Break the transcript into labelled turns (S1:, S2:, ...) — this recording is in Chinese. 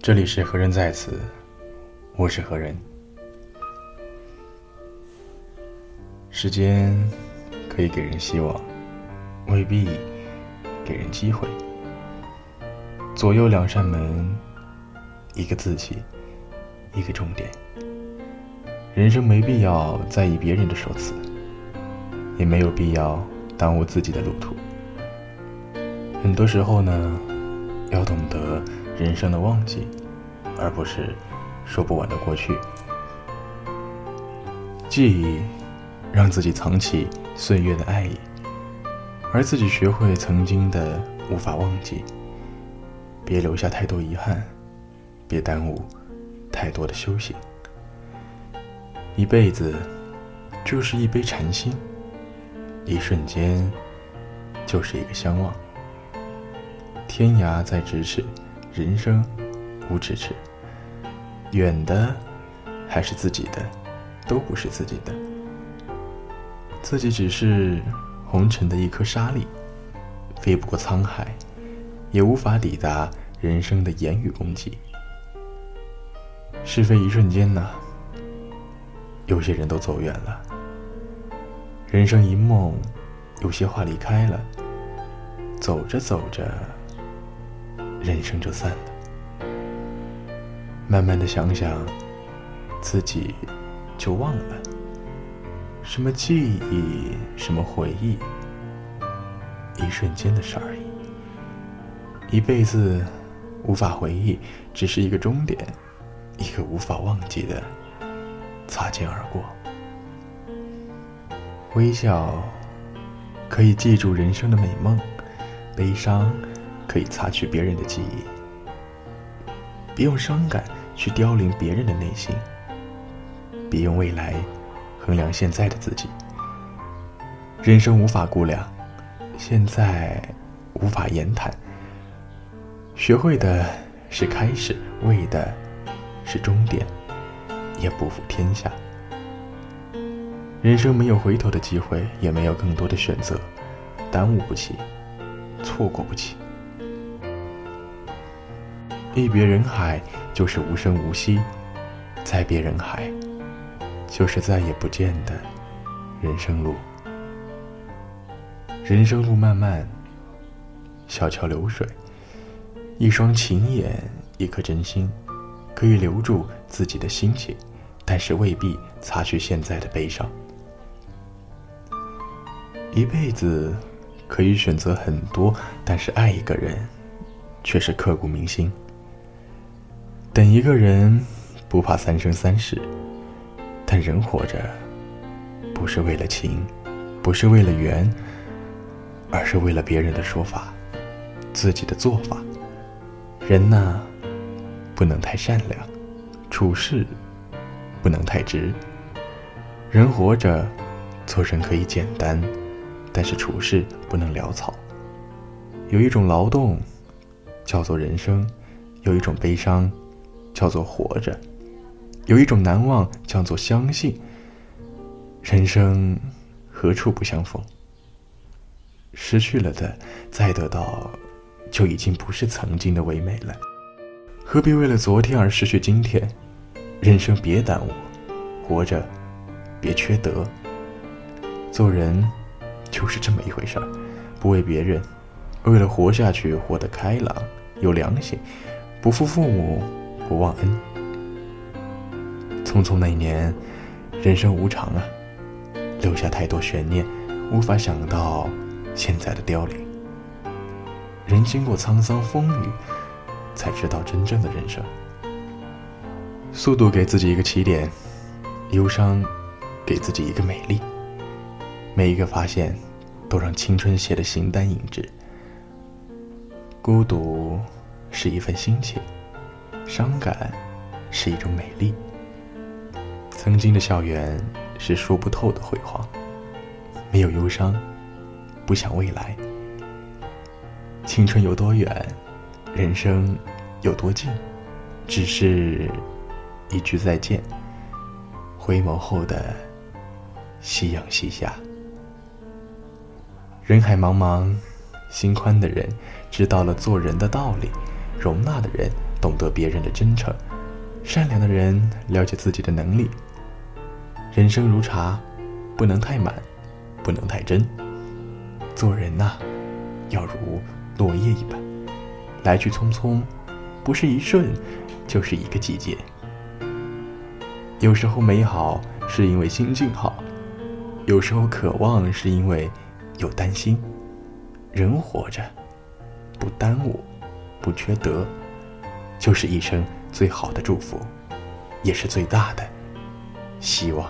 S1: 这里是何人在此，我是何人。时间可以给人希望，未必给人机会。左右两扇门，一个自己，一个终点。人生没必要在意别人的说辞，也没有必要耽误自己的路途。很多时候呢，要懂得人生的忘记，而不是说不完的过去。记忆让自己藏起岁月的爱意，而自己学会曾经的无法忘记。别留下太多遗憾，别耽误太多的修行。一辈子就是一杯禅心，一瞬间就是一个相望。天涯在咫尺，人生无咫尺。远的还是自己的，都不是自己的。自己只是红尘的一颗沙粒，飞不过沧海，也无法抵达人生的言语攻击。是非一瞬间呐。有些人都走远了，人生一梦，有些话离开了，走着走着，人生就散了。慢慢的想想，自己就忘了，什么记忆，什么回忆，一瞬间的事而已。一辈子无法回忆，只是一个终点，一个无法忘记的。擦肩而过，微笑可以记住人生的美梦，悲伤可以擦去别人的记忆。别用伤感去凋零别人的内心，别用未来衡量现在的自己。人生无法估量，现在无法言谈。学会的是开始，为的是终点。也不负天下。人生没有回头的机会，也没有更多的选择，耽误不起，错过不起。一别人海，就是无声无息；再别人海，就是再也不见的人生路。人生路漫漫，小桥流水，一双情眼，一颗真心，可以留住自己的心情。但是未必擦去现在的悲伤。一辈子可以选择很多，但是爱一个人却是刻骨铭心。等一个人不怕三生三世，但人活着不是为了情，不是为了缘，而是为了别人的说法，自己的做法。人呐，不能太善良，处事。不能太直。人活着，做人可以简单，但是处事不能潦草。有一种劳动，叫做人生；有一种悲伤，叫做活着；有一种难忘，叫做相信。人生何处不相逢？失去了的，再得到，就已经不是曾经的唯美了。何必为了昨天而失去今天？人生别耽误，活着别缺德。做人就是这么一回事儿，不为别人，为了活下去，活得开朗有良心，不负父母，不忘恩。匆匆那年，人生无常啊，留下太多悬念，无法想到现在的凋零。人经过沧桑风雨，才知道真正的人生。速度给自己一个起点，忧伤给自己一个美丽。每一个发现，都让青春写的形单影只。孤独是一份心情，伤感是一种美丽。曾经的校园是说不透的辉煌，没有忧伤，不想未来。青春有多远，人生有多近，只是。一句再见，回眸后的夕阳西下。人海茫茫，心宽的人知道了做人的道理，容纳的人懂得别人的真诚；善良的人了解自己的能力。人生如茶，不能太满，不能太真。做人呐，要如落叶一般，来去匆匆，不是一瞬，就是一个季节。有时候美好是因为心境好，有时候渴望是因为有担心。人活着，不耽误，不缺德，就是一生最好的祝福，也是最大的希望。